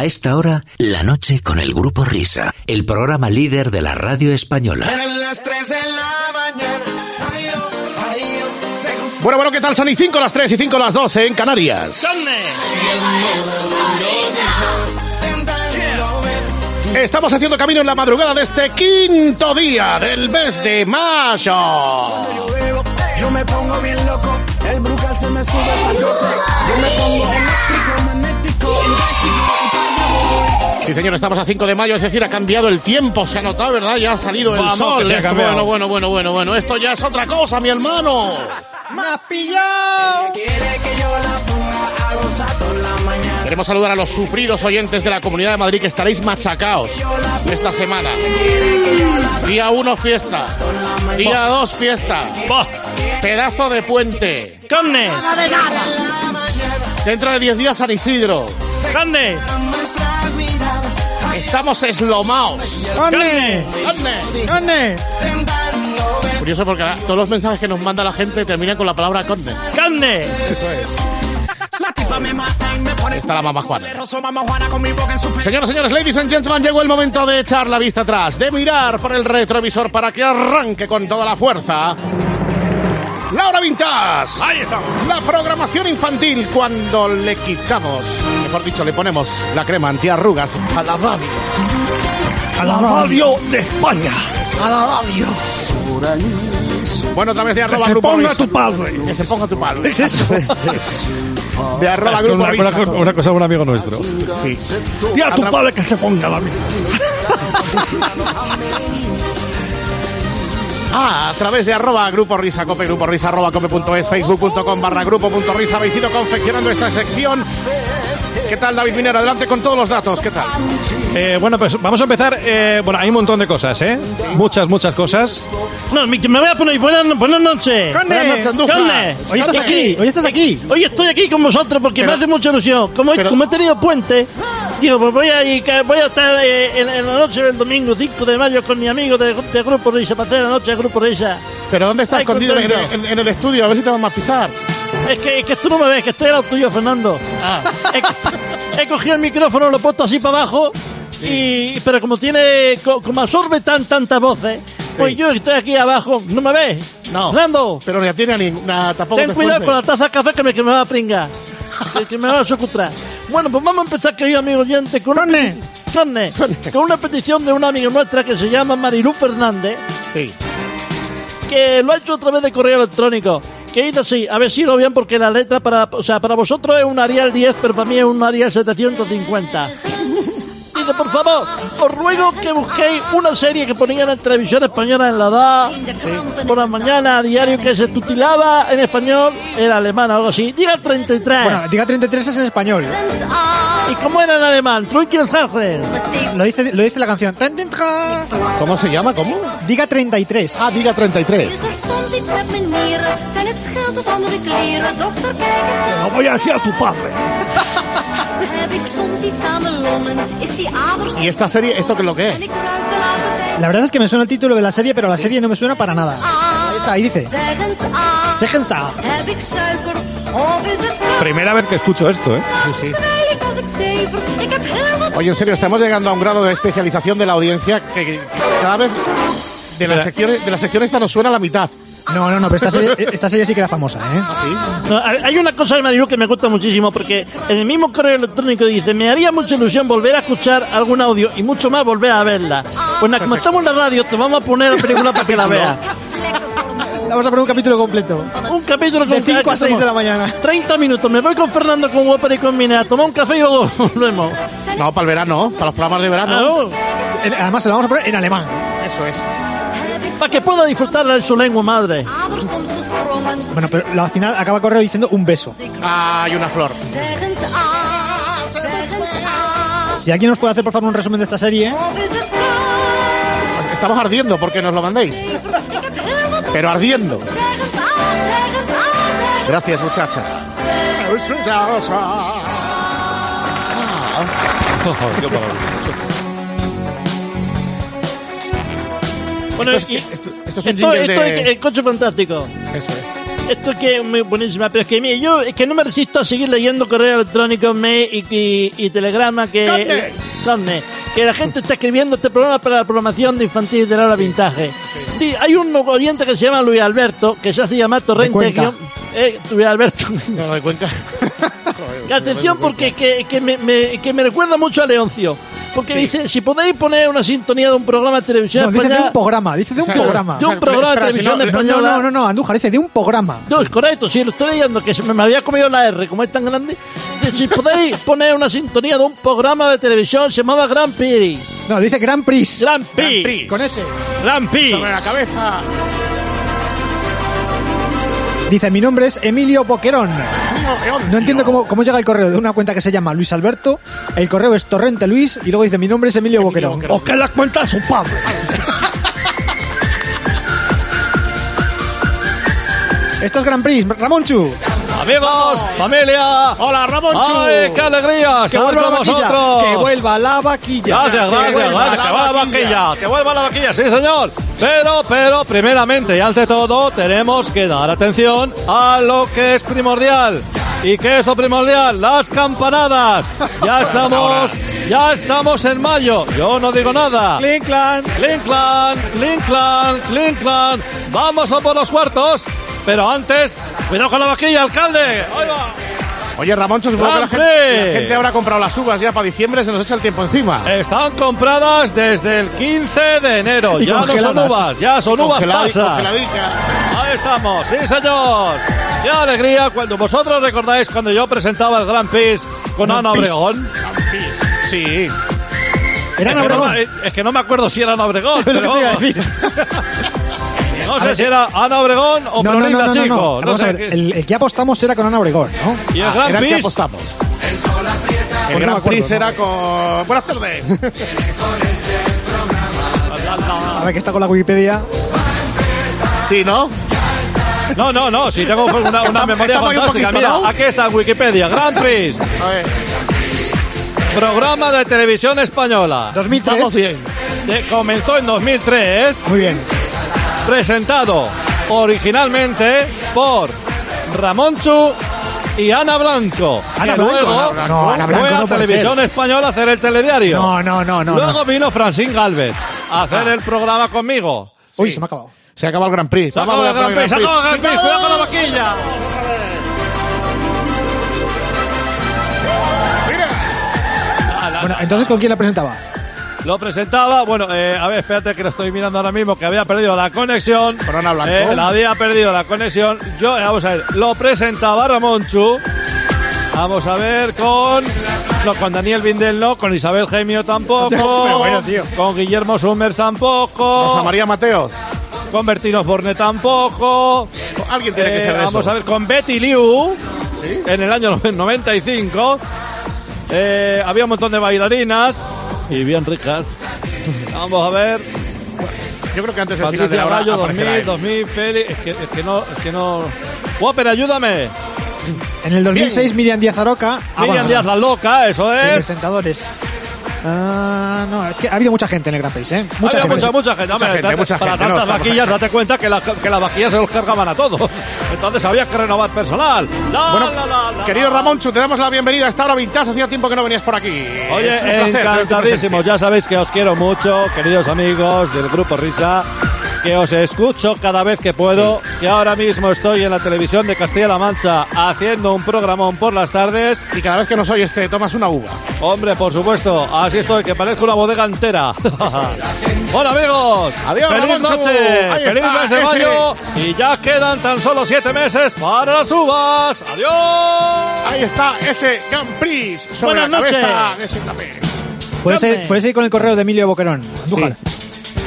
A esta hora, la noche con el Grupo Risa, el programa líder de la radio española. Bueno, bueno, ¿qué tal? Son y 5 las 3 y 5 las 12 en Canarias. Estamos haciendo camino en la madrugada de este quinto día del mes de mayo. Yo me pongo bien loco, el brucal se me sube coco. Yo me pongo eléctrico, Sí, señor, estamos a 5 de mayo, es decir, ha cambiado el tiempo, se ha notado, ¿verdad? Ya ha salido el Vamos, sol. que se ha Esto- cambiado. bueno, bueno, bueno, bueno, bueno, esto ya es otra cosa, mi hermano. ¡Me has pillado! Quiere que yo la ponga a gozar toda la mañana. Queremos saludar a los sufridos oyentes de la Comunidad de Madrid que estaréis machacados esta semana. Día 1 fiesta. Día 2 fiesta. ¡Bah! Pedazo de puente. ¡Carne! Dentro de 10 días San Isidro. ¡Carne! Estamos eslomaos. ¡Carne! ¡Conde! ¡Carne! Curioso porque todos los mensajes que nos manda la gente terminan con la palabra conde. ¡Carne! Eso es. La tipa me mata y me pone Está la mamá Juana. Señoras y señores, ladies and gentlemen, llegó el momento de echar la vista atrás, de mirar por el retrovisor para que arranque con toda la fuerza. La hora vintage. ¡Ahí estamos! La programación infantil cuando le quitamos, mejor dicho, le ponemos la crema antiarrugas a la radio. ¡A la radio de España! Bueno, a través de arroba ¡Que se ponga tu padre! Que se ponga tu padre. ¿Es eso? De arroba Es grupo una, una- una cosa de un amigo nuestro. Sí. Tía a tu padre que se ponga la misma. Ah, a través de arroba grupo risa cope, grupo risa arroba cope.es, facebook.com barra grupo punto risa. Habéis ido confeccionando esta sección. ¿Qué tal, David Minero? Adelante con todos los datos. ¿Qué tal? Eh, bueno, pues vamos a empezar. eh, bueno, hay un montón de cosas, ¿eh? Muchas, muchas cosas. No, me voy a poner. Buenas, buenas noches. Buenas noches. Conde. Hoy estás aquí. Hoy estás aquí. Hoy estoy aquí con vosotros porque Pero- me hace mucha ilusión. Como, he- pero- como he tenido puente, digo, pues voy a, ir- voy a estar eh, en, en la noche del domingo 5 de mayo con mi amigo de, de Grupo Risa para hacer la noche de Grupo Risa. ¿Pero dónde estás escondido en, en- en el estudio? A ver si te vamos a pisar. Es que, es que tú no me ves, que estoy al lado tuyo, Fernando. Ah, He, he cogido el micrófono, lo he puesto así para abajo, y, pero como tiene, co- como absorbe tan tantas voces, pues Sí. yo estoy aquí abajo, ¿no me ves? no. Fernando, Pero ni tiene ni na- tampoco ten te cuidado con la taza de café que me, que me va a pringar, que, que me va a sucutrar. Bueno, pues vamos a empezar, querido amigo oyente, con, una, Carne. con una petición de una amiga nuestra que se llama Marilú Fernández, Sí. que lo ha hecho a través de correo electrónico. Que dice así, a ver si lo bien porque la letra para, o sea, para vosotros es un Arial 10, pero para mí es un Arial 750. Dice, por favor, os ruego que busquéis una serie que ponían en televisión española en la edad, por la mañana, a diario, que se tutilaba en español, era alemán o algo así. Diga 33. Bueno, diga 33 es en español. ¿Y cómo era en alemán? Truikelhagen. Lo dice, lo dice la canción. ¿Cómo se llama? ¿Cómo? Diga 33. Ah, diga 33. Is er soms iets met mijn nieren? Zijn het schilden van de kleren? Dokter, kijk eens, Lo voy a decir a tu padre. ¿Y esta serie, esto qué es lo que es? La verdad es que me suena el título de la serie, pero la serie no me suena para nada. Ahí está, ahí dice. Segensa. Primera vez que escucho esto, ¿eh? Sí, sí. Oye, en serio, estamos llegando a un grado de especialización de la audiencia que, que cada vez de la, sección, de la sección esta nos suena la mitad. No, no, no, pero esta serie, esta serie sí que era famosa, ¿eh? No, hay una cosa de Marilu que me gusta muchísimo porque en el mismo correo electrónico dice me haría mucha ilusión volver a escuchar algún audio y mucho más volver a verla. Pues nada, como estamos en la radio te vamos a poner la película para que la veas. Vamos a poner un capítulo completo. Un capítulo De con 5 a 6 de la mañana. 30 minutos. Me voy con Fernando, con Whopper y con Mina a tomar un café y luego volvemos. No, para el verano, para los programas de verano. Además, se la vamos a poner en alemán. Eso es. Para que pueda disfrutarla en su lengua madre. Bueno, pero al final acaba correo diciendo un beso. Ah, hay una flor. Si alguien nos puede hacer, por favor, un resumen de esta serie. Estamos ardiendo porque nos lo mandéis. Pero ardiendo. Gracias, muchacha. Bueno, Esto es, y- esto- esto es un esto, esto de... es el coche fantástico. Eso es. Esto que es muy buenísima, pero es que mire, yo es que no me resisto a seguir leyendo correo electrónico mail y, y, y telegrama que. Conde, que la gente está escribiendo este programa para la programación de infantil de la hora vintage. Di- hay un oyente que se llama Luis Alberto, que se hace llamar Torrente. Guión- eh, Luis Alberto. No lo de Cuenca. Atención porque que, que me, me- que me recuerda mucho a Leoncio. Porque dice, si podéis poner una sintonía de un programa de televisión No, dice de española- un programa, dice de un O sea, programa. de un programa de espera, si televisión no- No, no, española. no, no, no, Andújar, dice de un programa. No, es correcto, sí, lo estoy leyendo, que se me, me había comido la R, como es tan grande. De si podéis poner una sintonía de un programa de televisión, se llamaba Grand Prix. No, dice Grand Prix. Grand Prix. Prix. Con ese. Grand Prix. Sobre la cabeza. Dice, mi nombre es Emilio Boquerón. No, entiendo cómo, cómo llega el correo de una cuenta que se llama Luis Alberto. El correo es Torrente Luis y luego dice, mi nombre es Emilio, Boquerón. Boquerón. O que la cuenta su Pablo. Esto es Grand Prix, Ramonchu. Amigos, familia. Hola, Ramonchu. ¡Ay, qué alegría Que vuelva la vaquilla. vosotros! Que vuelva la vaquilla. Gracias, gracias, gracias, la que vuelva la vaquilla, que vuelva la vaquilla, sí señor. Pero, pero, primeramente y ante todo, tenemos que dar atención a lo que es primordial. ¿Y qué es lo primordial? Las campanadas. Ya estamos, ya estamos en mayo. Yo no digo nada. Clink, clan. Klinkland, Klinkland, Klinkland. Vamos a por los cuartos. Pero antes, cuidado con la vaquilla, alcalde. Ahí va. Oye, Ramoncho, supongo que la ¡Gran gente, la gente habrá comprado las uvas ya para diciembre, se nos echa el tiempo encima. Están compradas desde el 15 de enero. Y ya no son uvas, ya son uvas pasas. Ahí estamos, sí señor. Qué alegría cuando vosotros recordáis cuando yo presentaba el Gran Prix con Ana. Obregón. Sí. Era Es que, no, es que no me acuerdo si era Ana Obregón. Que pero a. No sé si era Ana Obregón o No, Florinda no, no, Chico. no. No Vamos a sé ver, qué- el, el que apostamos era con Ana Obregón, ¿no? Y el Ah, Gran era el que Prix. apostamos. El Gran acuerdo, Prix ¿no? era con... Buenas tardes. A ver que está con la Wikipedia. Sí, ¿no? No, no, no, si tengo una, una Estamos- memoria estamos un fantástica. poquito, Mira, ¿no? aquí está Wikipedia. Gran Prix, A ver, programa de televisión española. 2003. vamos bien. que comenzó en 2003, Muy bien. Presentado originalmente por Ramón Chu y Ana Blanco. Ana que Blanco, luego Ana Blanco. No, Ana Blanco fue a no Televisión Española a hacer el telediario. No, no, no, no. luego no. vino Francín Galvez a hacer el programa conmigo. Uy, Sí. se me ha acabado. Se acaba el Gran Prix. Se acabó el Gran Prix, se el Gran Prix, cuidado con la vaquilla. Bueno, entonces, ¿con quién la presentaba? Lo presentaba, bueno, eh, a ver, espérate que lo estoy mirando ahora mismo, que había perdido la conexión. Con Ana Blanco. Eh, la había perdido la conexión. Yo, eh, vamos a ver, lo presentaba Ramón Chu. Vamos a ver con. No, con Daniel Vindel no, con Isabel Gemio tampoco. Pero bueno, tío. Con Guillermo Summers tampoco. Rosa María Mateos. Con Bertino Borne tampoco. Alguien tiene que Eh, ser de vamos eso. a ver con Betty Liu en el año 95. Eh, había un montón de bailarinas y bien ricas. Vamos a ver. Yo creo que antes del final de Patricia la hora aparecerá 2000, él. 2000, Félix. Es que, es que no. Es que no. Guaper, ayúdame. En el 2006, Miriam Díaz Aroca. Ah, Miriam bueno, Díaz la loca, eso sí, es. presentadores. Ah, no, es que ha habido mucha gente en el Gran Prix, ¿eh? Mucha gente. mucha, mucha gente. Mucha gente, date- mucha para gente, no, tantas estamos vaquillas, date cuenta que, la- que las vaquillas se los cargaban a todos. Entonces había que renovar personal. La, Bueno, la, querido. Ramonchu, te damos la bienvenida a esta hora vintage. Hacía tiempo que no venías por aquí. Oye, encantadísimo. Ya sabéis que os quiero mucho, queridos amigos del Grupo Risa, que os escucho cada vez que puedo, que ahora mismo estoy en la televisión de Castilla-La Mancha haciendo un programón por las tardes. Y cada vez que nos oyes te tomas una uva. Hombre, por supuesto, así estoy, que parezco una bodega entera. Hola amigos, Adiós, feliz noche, feliz está, mes de ese. mayo y ya quedan tan solo siete meses para las uvas. Adiós. Ahí está ese Grand Prix sobre Buenas la cabeza noches. de tapé. Puedes ir, con el correo de Emilio Boquerón. Andújar.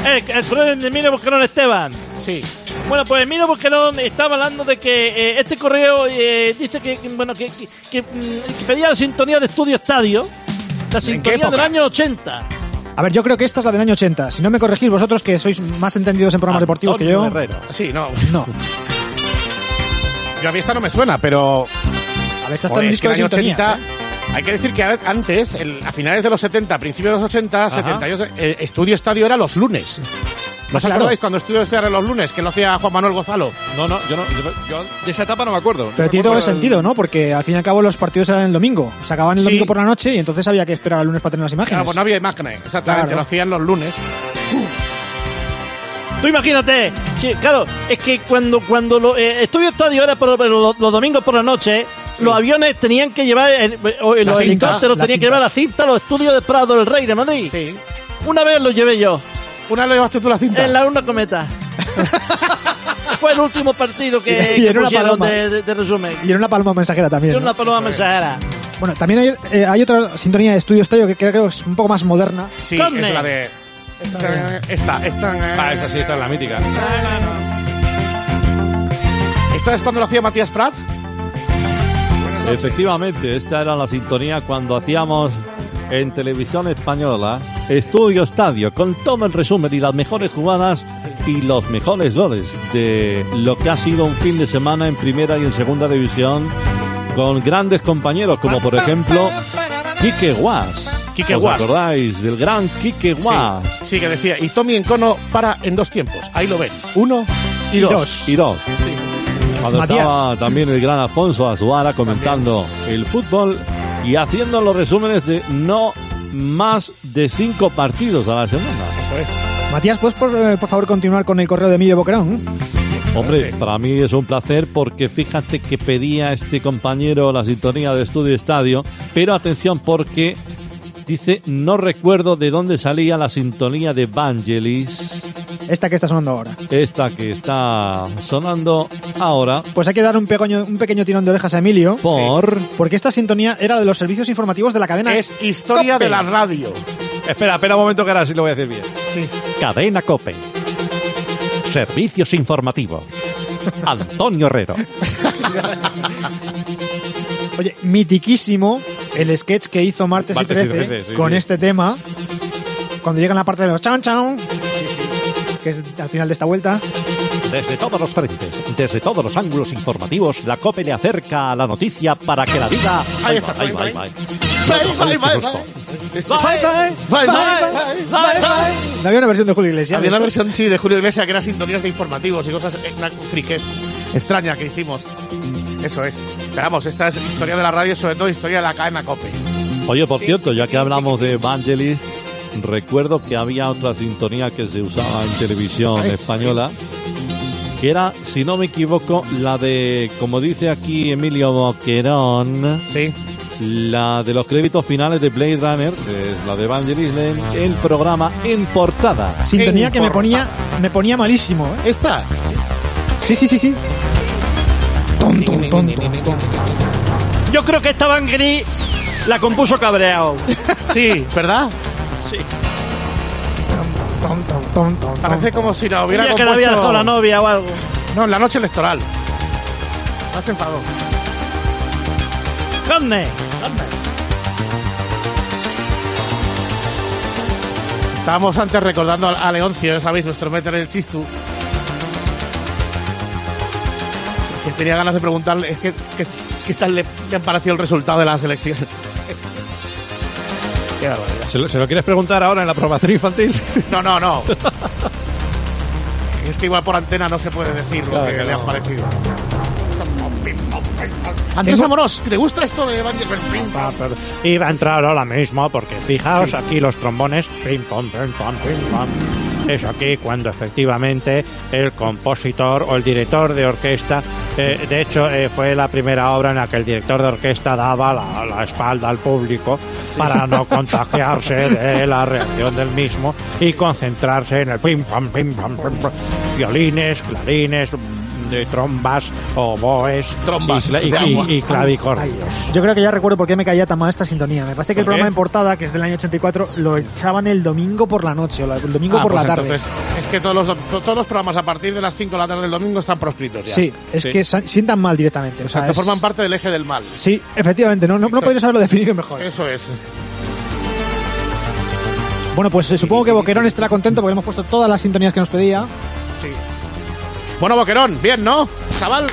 Eh, el correo de Emilio Bosquerón Esteban. Sí. Bueno, pues Emilio Bosquerón estaba hablando de que eh, este correo eh, dice que, bueno, que, que- que, mm, que pedía la sintonía de Estudio Estadio, la sintonía del año 80. A ver, yo creo que esta es la del año 80. Si no me corregís vosotros, que sois más entendidos en programas deportivos que yo. Antonio. Sí, no. No. Yo a mí esta no me suena, pero. A ver, esta está Joder, en es que disco el de año sintonías, 80. ¿eh? Hay que decir que antes, el- a finales de los 70, principios de los 80, 72, eh, Estudio Estadio era los lunes. ¿No os claro. acordáis cuando estudió este los lunes, que lo hacía Juan Manuel Gozalo? No, no, yo, no, yo, yo de esa etapa no me acuerdo. Pero tiene todo el sentido, ¿no? Porque al fin y al cabo los partidos eran el domingo. Se acababan el Sí. domingo por la noche y entonces había que esperar al lunes para tener las imágenes. Claro, pues no había imagen, exactamente, Claro. lo hacían los lunes. Tú imagínate, sí, claro, es que cuando cuando lo, eh, Estudio Estadio era por, por los, los domingos por la noche, los aviones tenían que llevar, eh, o, eh, los helicópteros tenían que llevar la cinta a los estudios de Prado del Rey de Madrid. Sí. Una vez lo llevé yo, Una vez lo llevaste tú la cinta. en la una cometa. Fue el último partido que, Y que en una pusieron paloma. de, de- de resumen. Y era una paloma mensajera también. Y ¿no? una paloma mensajera. Bueno, también hay, eh, hay otra sintonía de estudio estadio que creo que es un poco más moderna. Sí, Conne. es la de... Esta, esta, esta, Ah, esa sí, esta es la mítica. ¿Esta es cuando lo hacía Matías Prats? Efectivamente, esta era la sintonía cuando hacíamos en televisión española Estudio Estadio con todo el resumen y las mejores jugadas y los mejores goles de lo que ha sido un fin de semana en primera y en segunda división con grandes compañeros como por ejemplo Quique Guas. Quique ¿Os Guas. acordáis del gran Quique Guas? Sí, sí, que decía. Y Tommy Encono para en dos tiempos. Ahí lo ven. Uno y, Y dos. dos. Y dos. Sí. Cuando Matías. estaba también el gran Alfonso Azuara comentando el fútbol y haciendo los resúmenes de no más de cinco partidos a la semana. Eso es. Matías, ¿puedes por, eh, por favor continuar con el correo de Emilio Boquerón? Hombre, para mí es un placer porque fíjate que pedía este compañero la sintonía de Estudio Estadio, pero atención porque dice, no recuerdo de dónde salía la sintonía de Vangelis, Esta que está sonando ahora. esta que está sonando ahora, Pues hay que dar un pequeño, un pequeño tirón de orejas a Emilio. por... Porque esta sintonía era de los servicios informativos de la cadena. Es historia Cope. de la radio. Espera, espera un momento que ahora sí lo voy a decir bien. Sí. Cadena Cope. Servicios informativos. Antonio Herrero. Oye, mitiquísimo el sketch que hizo Martes, Martes y y 13, 13, sí, con sí. este tema. Cuando llegan la parte de los chan chan, que es al final de esta vuelta. Desde todos los frentes, desde todos los ángulos informativos, la COPE le acerca a la noticia para que la diga... Ahí está, va, ahí va, ahí va. Bye, bye, bye, Justo. bye. Bye, bye, bye, bye. No había una versión de Julio Iglesias. Había una versión, sí, de Julio Iglesias que era sintonías de informativos y cosas, eh, una friquez extraña que hicimos. Eso es. Pero vamos, esta es historia de la radio, sobre todo historia de la cadena COPE. Oye, por cierto, ya que hablamos de Evangelis, recuerdo que había otra sintonía que se usaba en televisión Ay, española, que era, si no me equivoco, la de, como dice aquí Emilio Boquerón, Sí. la de los créditos finales de Blade Runner, que es la de Evangelis, en el programa en portada. Sintonía que me ponía, me ponía malísimo. ¿eh? ¿Esta? Sí, sí, sí, sí. Ton, ton, ton. Yo creo que esta Bangri la compuso cabreado. Sí, ¿verdad? Sí. Parece como si la hubiera día que la había compuesto- la novia o algo. No, en la noche electoral. Más enfadó. Conde. Estábamos antes recordando a Leoncio, ya sabéis, nuestro meter el chistu. Que tenía ganas de preguntarle, es que, que- ¿qué tal le, le han parecido el resultado de las elecciones? Qué barbaridad. ¿Se lo, se lo quieres preguntar ahora en la aprobación infantil? No, no, no. es que igual por antena no se puede decir lo que que le no. han parecido. Andrés Amorós, ¿te gusta esto de Ah, Iba a entrar ahora mismo porque fijaos aquí los trombones, pim pim pim. Es aquí cuando efectivamente el compositor o el director de orquesta, eh, de hecho eh, fue la primera obra en la que el director de orquesta daba la, la espalda al público para no contagiarse de la reacción del mismo y concentrarse en el pim pam, pim pam, pim pam. violines, clarines, de trombas, oboes Trombas y, y- clavicordios. Yo creo que ya recuerdo por qué me caía tan mal esta sintonía. Me parece que el programa en portada, que es del año 84, lo echaban el domingo por la noche o el domingo Ah, por pues la tarde. entonces, es que todos los, do- todos los programas a partir de las 5 de la tarde del domingo están proscritos ya. Sí, es Sí. que sientan mal directamente. O sea, Exacto, es- forman parte del eje del mal. Sí, efectivamente, no, no, no podrías haberlo definido mejor. Eso es. Bueno, pues eh, supongo que Boquerón estará contento porque hemos puesto todas las sintonías que nos pedía. Sí. Bueno, Boquerón, bien, ¿no? Chaval,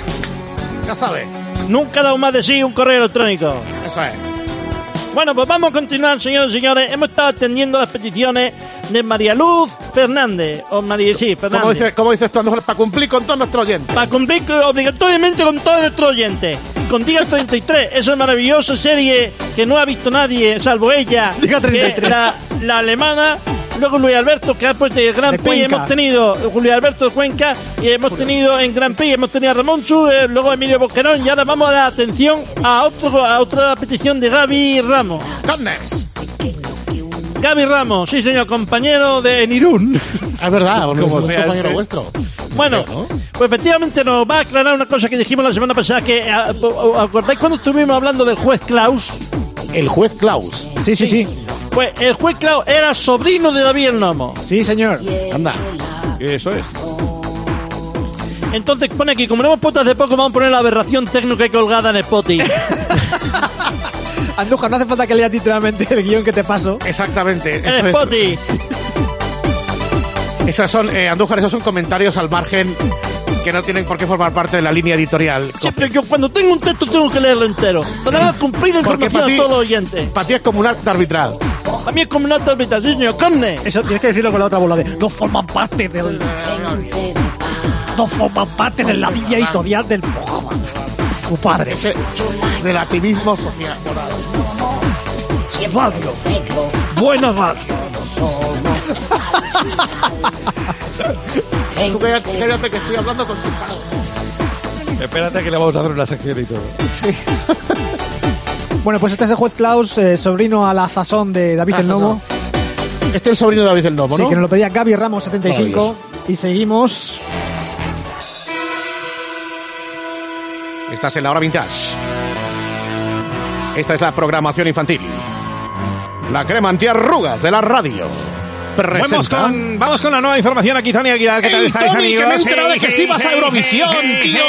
ya sabe. Nunca ha dado más de sí un correo electrónico. Eso es. Bueno, pues vamos a continuar, señores y señores. Hemos estado atendiendo las peticiones de María Luz Fernández. O María, sí, Fernández. ¿Cómo dices, cómo dices tú? Para cumplir con todos nuestros oyentes. Para cumplir obligatoriamente con todos nuestros oyentes. Con Diga 33, esa maravillosa serie que no ha visto nadie, salvo ella. Diga 33. que La, la alemana. Luego Luis Alberto, que ha puesto el Gran Prix. Hemos tenido Luis Alberto de Cuenca. Y hemos tenido en Gran Prix, hemos tenido a Ramón Chu, eh, luego Emilio Boquerón. Y ahora vamos a dar atención a, otro, a otra petición de Gaby Ramos. Goodness. Gaby Ramos, sí señor, compañero de Enirún. Es verdad, Como sea compañero este. vuestro. Bueno, Creo, ¿no? pues efectivamente nos va a aclarar una cosa que dijimos la semana pasada, que a- o- ¿acordáis cuando estuvimos hablando del juez Klaus? El juez Klaus. Sí, sí, sí. Pues el juez Klaus era sobrino de David el Nomo. Sí, señor. Anda. Eso es. Entonces pone aquí, como no hemos puesto hace poco, vamos a poner la aberración técnica colgada en Spotify. Andújar, no hace falta que leas literalmente el guion que te paso. Exactamente. en Eso es, son, eh, Andújar, esos son comentarios al margen que no tienen por qué formar parte de la línea editorial. Siempre yo cuando tengo un texto tengo que leerlo entero. Para cumplir información ti- a todos los oyentes. Para ti es como un acto arbitral. A mí es como una tablita, sí señor, carne. Eso tienes que decirlo con la otra bola de no forman parte del. No forman parte de la línea editorial del. Tu padre. Ese relativismo social. moral. Radio. Buena radio. Tú cállate, cállate que estoy hablando con tu padre. Espérate que le vamos a hacer una sección y todo. Bueno, pues este es el juez Klaus, eh, sobrino a la zazón de David el Nomo. Este es el sobrino de David el Nomo, Sí, ¿no? que nos lo pedía Gaby Ramos 75. Maravilloso. Y seguimos. Estás en la hora vintage. Esta es la programación infantil. La crema antiarrugas de la radio. Vamos con, vamos con la nueva información aquí, Tony Aguilar. ¿Qué tal ¡Ey, estáis, Tony, amigos? que me he enterado de Hey, que sí hey, vas a hey, Eurovisión, hey, tío!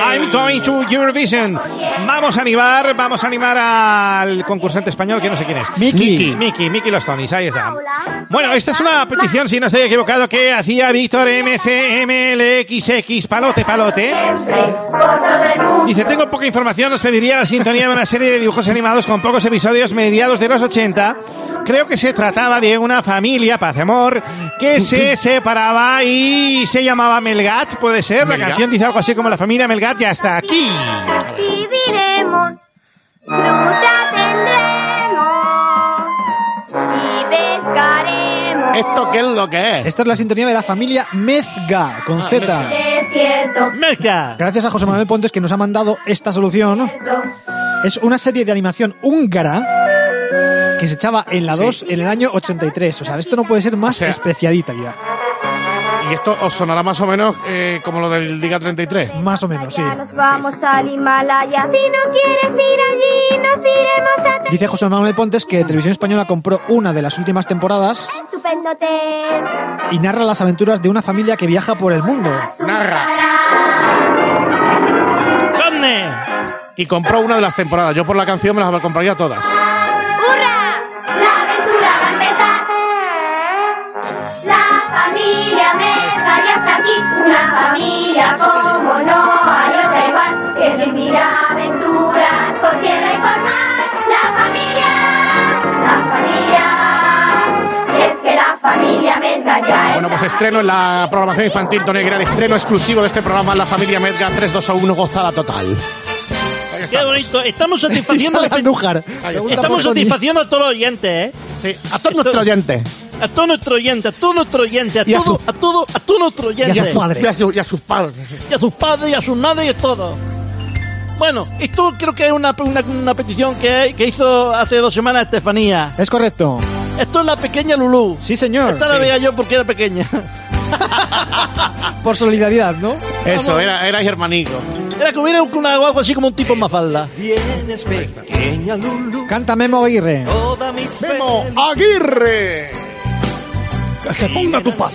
I'm going to Eurovision. Vamos a animar, vamos a animar al concursante español que no sé quién es. Miki. Miki, Miki los Tonys, ahí está. Bueno, esta es una petición, si no estoy equivocado, que hacía Víctor MCMLXX Palote Palote. Dice, tengo poca información, os pediría la sintonía de una serie de dibujos animados con pocos episodios mediados de los 80. Creo que se trataba de una familia, paz y amor, que se separaba y se llamaba Melgat, puede ser. La Melgat. canción dice algo así como la familia Melgat ya está aquí. viviremos, fruta tendremos y pescaremos. ¿Esto qué es lo que es? Esta es la sintonía de la familia Mezga, con Z. Mezga. Es cierto, Mezcla. Gracias a José Manuel Pontes que nos ha mandado esta solución. Es una serie de animación húngara que se echaba en la 2 en el año 83. O sea, esto no puede ser más O sea- especialita ya. Y esto os sonará más o menos eh, como lo del Diga 33. Más o menos, sí. nos vamos al Himalaya. Si no quieres ir allí, nos iremos a Dice José Manuel Pontes que Televisión Española compró una de las últimas temporadas un estupendo hotel. y narra las aventuras de una familia que viaja por el mundo. Narra. Y compró una de las temporadas. Yo por la canción me las compraría todas. ¡Hurra! La aventura va a empezar. La familia Mezcla ya está aquí. Una familia como no hay otra igual. Que vivirá aventuras por tierra y por mar. La familia, la familia. Es que la familia Mezcla ya Bueno, pues estreno en la programación infantil, Tony Aguilar, estreno exclusivo de este programa, La Familia Medga 3, 2 1, gozada total. Ahí Qué estamos. bonito. Estamos satisfaciendo, Sale Andújar. Ahí está. Pregunta estamos satisfaciendo a todos los oyentes, ¿eh? Sí, a todos nuestros oyentes. A todos nuestros oyentes, a todos nuestros oyentes, a Y a todo, su- a todo, a todos nuestros oyentes. Y a sus padres. Y a, su- y a sus padres. y a sus padres, y a sus madres, y a todo. Bueno, esto creo que es una, una, una petición que, que hizo hace dos semanas Estefanía. Es correcto. Esto es la pequeña Lulú. Sí, señor. Esta la Sí. veía yo porque era pequeña. Por solidaridad, ¿no? Eso, era, era hermanico. Era como era una, algo así como un tipo en mafalda. Vienes pequeña Lulu, Canta Memo Aguirre. toda mi Memo Aguirre. que ponga tu paz.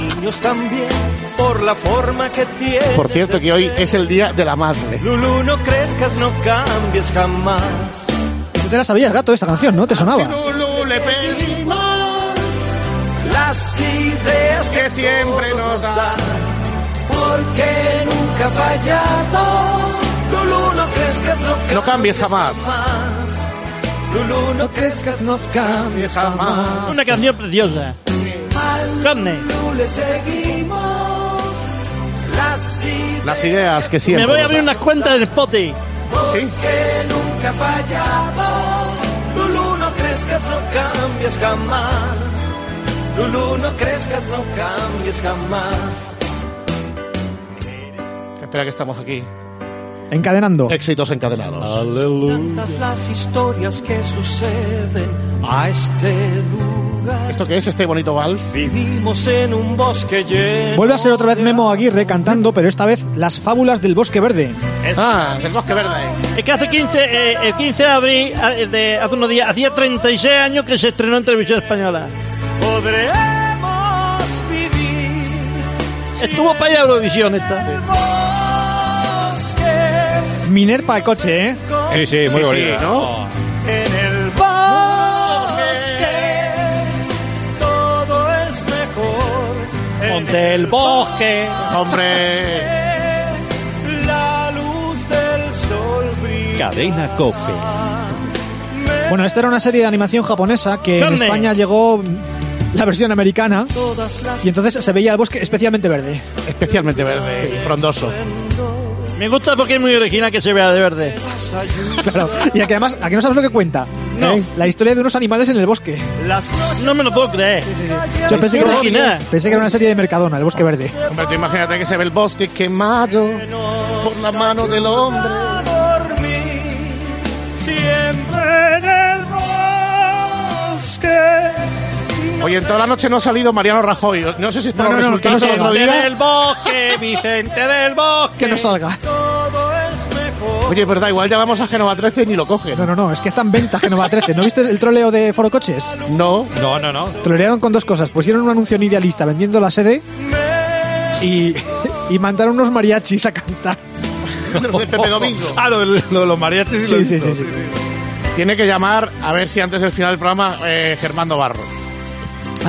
Niños también, por la forma que tienes. Por cierto, que hoy es el día de la madre. Lulu, no crezcas, no cambies jamás. Tú te la sabías, gato, esta canción, ¿no? ¿Te Si sonaba? Lulu le pedimos Las ideas que siempre nos da. porque nunca ha fallado. Lulú, no crezcas, no, No cambies jamás. Lulú, no crezcas, nos cambies jamás. Una canción preciosa. Carne. Lulú le seguimos. Las ideas Las ideas que siempre. Me voy a abrir dan. unas cuentas del Spotify. Sí. que nunca ha fallado. Lulú, no crezcas, no cambies jamás. Lulú, no crezcas, no cambies jamás. Espera que estamos aquí. Encadenando. Éxitos encadenados. Tantas las historias que suceden a este lugar. ¿Esto qué es este bonito vals? Vivimos en un bosque lleno. Vuelve a ser otra vez Memo Aguirre cantando, pero esta vez las fábulas del bosque verde. Ah, del bosque verde. Es que hace 15, eh, el 15 de abril, eh, de hace unos días, hacía 36 años que se estrenó en televisión española. Podremos vivir. Estuvo para ir a Eurovisión esta. Miner para el coche, ¿eh? Sí, sí, muy Sí, sí, bonito. ¿no? en el bosque. Todo es mejor. en Monte el bosque. Hombre. La luz del sol brilla. Cadena Cope. Bueno, esta era una serie de animación japonesa que en. España llegó la versión americana y entonces se veía el bosque especialmente verde. Especialmente verde y frondoso. Me gusta porque es muy original que se vea de verde. Claro. Y que además, ¿a que no sabes lo que cuenta? No. ¿Eh? La historia de unos animales en el bosque. las No me lo puedo creer. Yo pensé que, era, original. pensé que era una serie de Mercadona, el bosque verde. Hombre, tú imagínate que se ve el bosque quemado por la mano del hombre. siempre en el bosque. Oye, en toda la noche no ha salido Mariano Rajoy. No sé si está No, no, no, no resultados el salga. otro día. Del bosque, Vicente del bosque. Que no salga. Todo es mejor. Oye, verdad, igual llamamos a Genova 13 y ni lo coge. No, no, no, es que está en venta Genova 13. ¿No viste el troleo de Foro Coches? No. No, no, no. Trolearon con dos cosas. Pusieron un anuncio en idealista vendiendo la sede y, y mandaron unos mariachis a cantar. Los de Pepe Domingo. Ah, lo, de- lo de los mariachis y Sí, sí, sí. Tiene que llamar a ver si antes del final del programa eh, Germán Barro.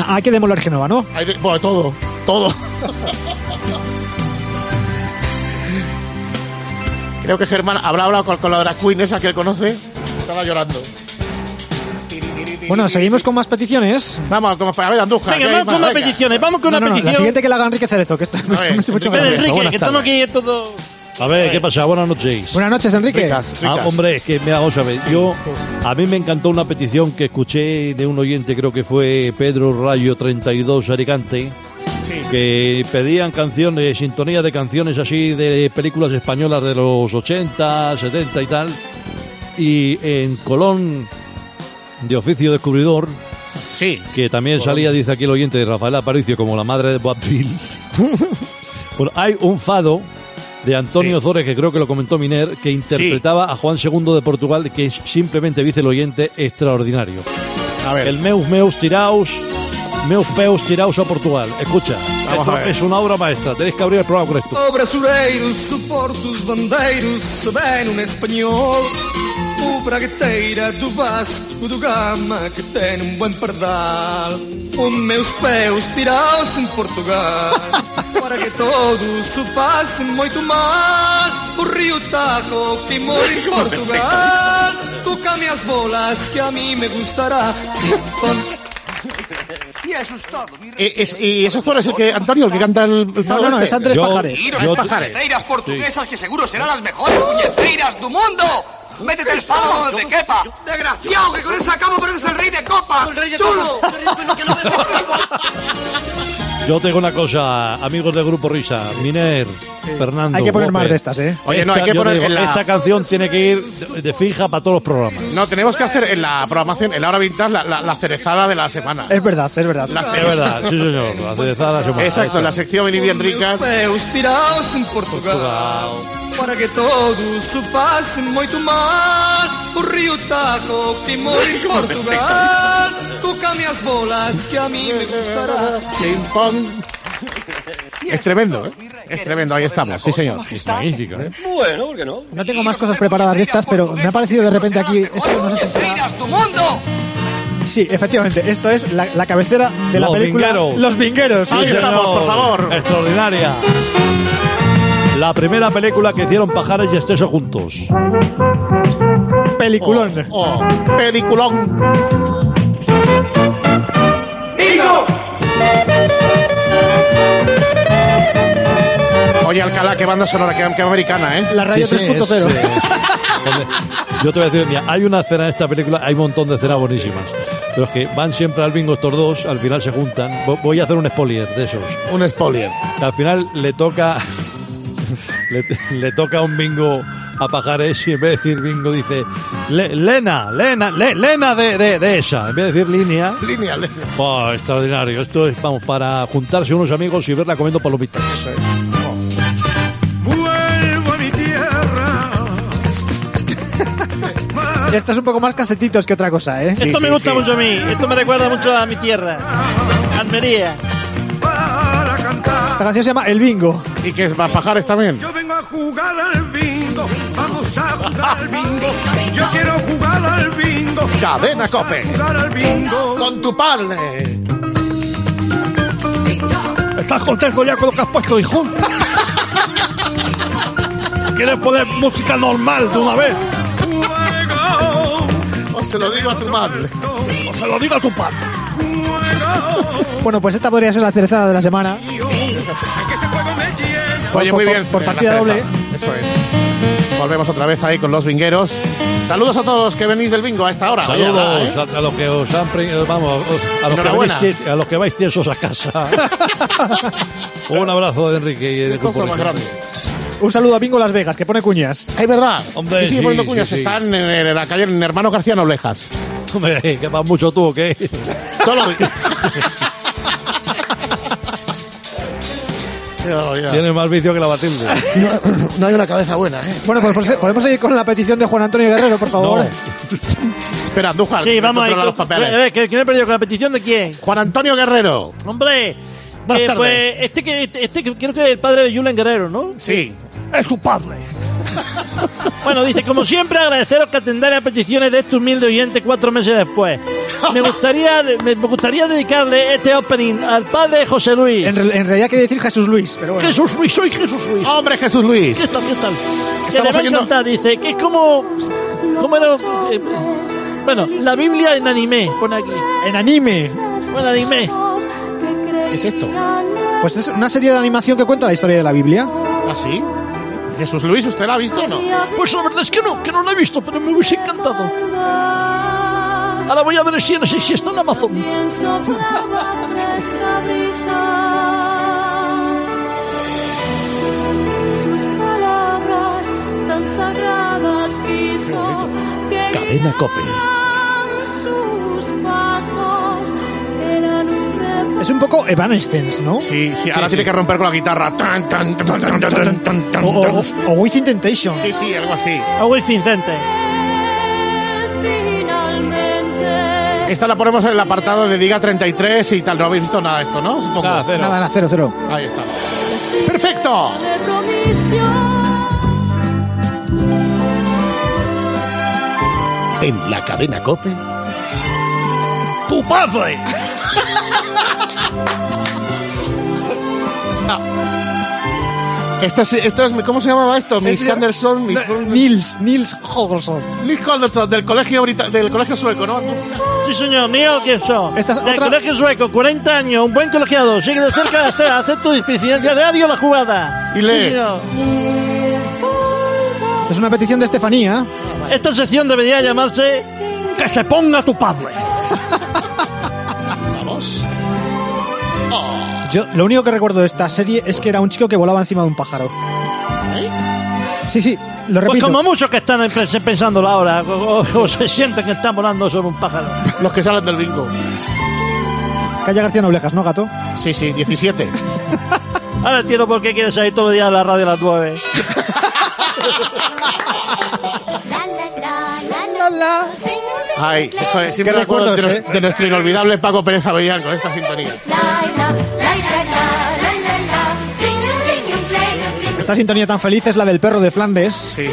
Ah, hay que demoler Genova, ¿no? Hay de- bueno, todo, todo. Creo que Germán habrá hablado con, con la drag queen esa que él conoce. Estaba llorando. Bueno, seguimos con más peticiones. Vamos, como para ver, Andújar. Venga, vamos con más, peticiones. Vamos con No, una no, no, la petición. siguiente que la haga Enrique Cerezo, que esto me ver, mucho Enrique buenas que estamos aquí todo... A ver, ¿qué pasa? Buenas noches. Buenas noches, Enrique. Ricas, Ah, hombre, es que mira, vamos a ver, yo a mí me encantó una petición que escuché de un oyente, creo que fue Pedro Rayo 32 Alicante, Sí. que pedían canciones, sintonía de canciones así de películas españolas de los 80, 70 y tal. Y en Colón de oficio descubridor, Sí. que también salía, dice aquí el oyente de Rafael Aparicio, como la madre de Boabdil. bueno, hay un fado de Antonio Sí. Zores, que creo que lo comentó Miner, que interpretaba a Juan II de Portugal, que es simplemente, dice el oyente, extraordinario. A ver. El Meus Meus Tiraus, Meus Peus Tiraus a Portugal. Escucha, Vamos esto a ver. es una obra maestra, tenéis que abrir el programa con esto. O brasileiro suporta os bandeiros, se bem no espanhol. O bragueteira do Vasco do Gama, que tem um bom pardal. Os meus pés tiraram-se em Portugal, para que todos se passem muito mal. O Rio Tajo, que mora em Portugal. Toca-me as bolas, que a mim me gustará. Sim, Y eso es todo. Mi Eh, es- y eso Zora es el que, Antonio, el que canta el, el No, fado no, no, es Andrés Yo- Pajares. Yo- Pajares. puñeteiras portuguesas que seguro serán las mejores puñeteiras del mundo. Métete el fado donde te quepa. Desgraciado, que con esa cama pareces el rey de copa. Chulo. Yo tengo una cosa, amigos del Grupo Risa, Miner, Fernando. Hay que poner más de estas, ¿eh? Oye, no, hay que poner digo, en la- Esta canción tiene que ir de, de fija para todos los programas. No, tenemos que hacer en la programación, en la hora vintage, la, la, la cerezada de la semana. Es verdad, es verdad. La Es cereza. verdad, sí señor, la cerezada de la semana. Exacto, en la sección Vini bien ricas. Meus tirados em Portugal Para que todos se passem muito mal O Rio Tajo que mora em Portugal Toca-me as bolas que a mim me gustará Chim, pong. Es tremendo, ¿eh? Es tremendo, ahí estamos, sí señor. Es magnífica, ¿eh? Bueno, ¿por qué no? No tengo más cosas preparadas de estas, pero me ha parecido de repente aquí. Esto no sé si será- ¡Puñeteiras del mundo! Sí, efectivamente, esto es la, la cabecera de la Los película Vingueros. Los Vingueros. sí, Ahí estamos, por favor. Extraordinaria. La primera película que hicieron Pajares y Esteso juntos. Peliculón. Oh, peliculón. Oye, Alcalá, qué banda sonora, qué, qué americana, ¿eh? La radio Sí, sí, 3.0. es, eh, Yo te voy a decir, mira, hay una escena en esta película, hay un montón de escenas buenísimas. Pero es que van siempre al bingo estos dos, al final se juntan. Vo- Voy a hacer un spoiler de esos. Un spoiler. Al final le toca. le, le toca un bingo a Pajares y en vez de decir bingo dice "Le- Lena, Lena, Le- Lena de, de, de esa. En vez de decir línea. Línea, línea. Oh, extraordinario. Esto es, vamos, para juntarse unos amigos y verla comiendo palomitas. Vuelvo a mi tierra. Esto es un poco más casetitos que otra cosa, ¿eh? Esto me gusta mucho a mí. Esto me recuerda mucho a mi tierra. Almería. Esta canción se llama El Bingo. ¿Y qué es? ¿Va Pajares también? Yo vengo a jugar al bingo. Vamos a jugar al bingo. Yo quiero jugar al bingo. Cadena Cope. Jugar al bingo. Con tu padre. ¿Estás contento ya con lo que has puesto, hijo? ¿Quieres poner música normal de una vez? O se lo digo a tu madre. O se lo digo a tu padre. Bueno, pues esta podría ser la cerezada de la semana. Oye, Por- muy por- bien. por la partida doble. Eso es. Volvemos otra vez ahí con los vingueros. Saludos a todos los que venís del bingo a esta hora. Saludos ¿eh? a, a los que os han eh, vamos, os- a los, que venís a los que vais tiesos a casa. Un abrazo de Enrique y de Grupo. Un saludo a Bingo Las Vegas, que pone cuñas. Es verdad. Hombre, sí, sigue sí, poniendo sí, cuñas. sí. Están en, en la calle en Hermano García Noblejas. Hombre, que vas mucho tú, ¿o qué? Todo lo Tienes más vicio que la Batilde. No, no hay una cabeza buena, ¿eh? Bueno, pues pues, podemos seguir con la petición de Juan Antonio Guerrero, por favor. Espera, Andújar. Sí, que vamos ahí. controla los A papeles. ver, ¿que, que me he perdido con la petición de quién? Juan Antonio Guerrero. Hombre. Eh, pues este que este, este que creo que es el padre de Julen Guerrero, ¿no? Sí. Es su padre. Bueno, dice, como siempre, agradeceros que atendáis las peticiones de este humilde oyente cuatro meses después. Me gustaría, me gustaría dedicarle este opening al padre José Luis. En, re- en realidad quiere decir Jesús Luis, pero bueno. Jesús Luis, soy Jesús Luis. Hombre, Jesús Luis. ¿Qué tal, qué tal? Que le va a oyendo- encantar, dice, que es como... ¿Cómo era? Eh, bueno, la Biblia en anime, pone aquí. En anime. Bueno, anime. ¿Qué es esto? Pues es una serie de animación que cuenta la historia de la Biblia. ¿Ah, sí? Jesús Luis, ¿usted la ha visto o no? Pues la verdad es que no, que no la he visto, pero me hubiese encantado. Ahora voy a ver si, si, si está en Amazon. Sus palabras tan sagradas quiso que Cadena Cope. sus pasos eran. Es un poco Evanescence, ¿no? Sí, sí, ahora tiene que romper con la guitarra. Tan, tan, tan, tan, tan, tan, tan, O, o, tan. o Within Temptation. Sí, sí, algo así. Will Vincente. Finalmente. Esta la ponemos en el apartado de Diga 33 y tal. No habéis visto nada de esto, ¿no? Supongo. Nada, cero. Nada, nada, cero, cero. Ahí está. ¡Perfecto! En la cadena Cope. ¡Tu padre! Esto es, esto es, ¿cómo se llamaba esto? Miss Es- Anderson, Miss Nils, Nils Holgersson. Nick Anderson, del colegio, brita- del colegio sueco, ¿no? Sí, señor, mío, que eso. Esta es Del otra- colegio sueco, 40 años, un buen colegiado. Sigue de cerca de hacer, hacer tu disciplina diario la jugada. Y lee. Sí, señor. Esta es una petición de Estefanía. Esta sección debería llamarse ¡Que se ponga tu padre! Yo lo único que recuerdo de esta serie es que era un chico que volaba encima de un pájaro. Sí, sí, lo Pues repito. como muchos que están en- pensándolo ahora, o, o- o se sienten que están volando sobre un pájaro. Los que salen del bingo. Calle García Noblejas, ¿no, gato? Sí, sí, 17. Ahora entiendo por qué quieres salir todos los días a la radio a las 9. Ay, joder, siempre me acuerdo de, nues- de nuestro inolvidable Paco Pérez Avellán con esta sintonía. Esta sintonía tan feliz es la del perro de Flandes. Sí.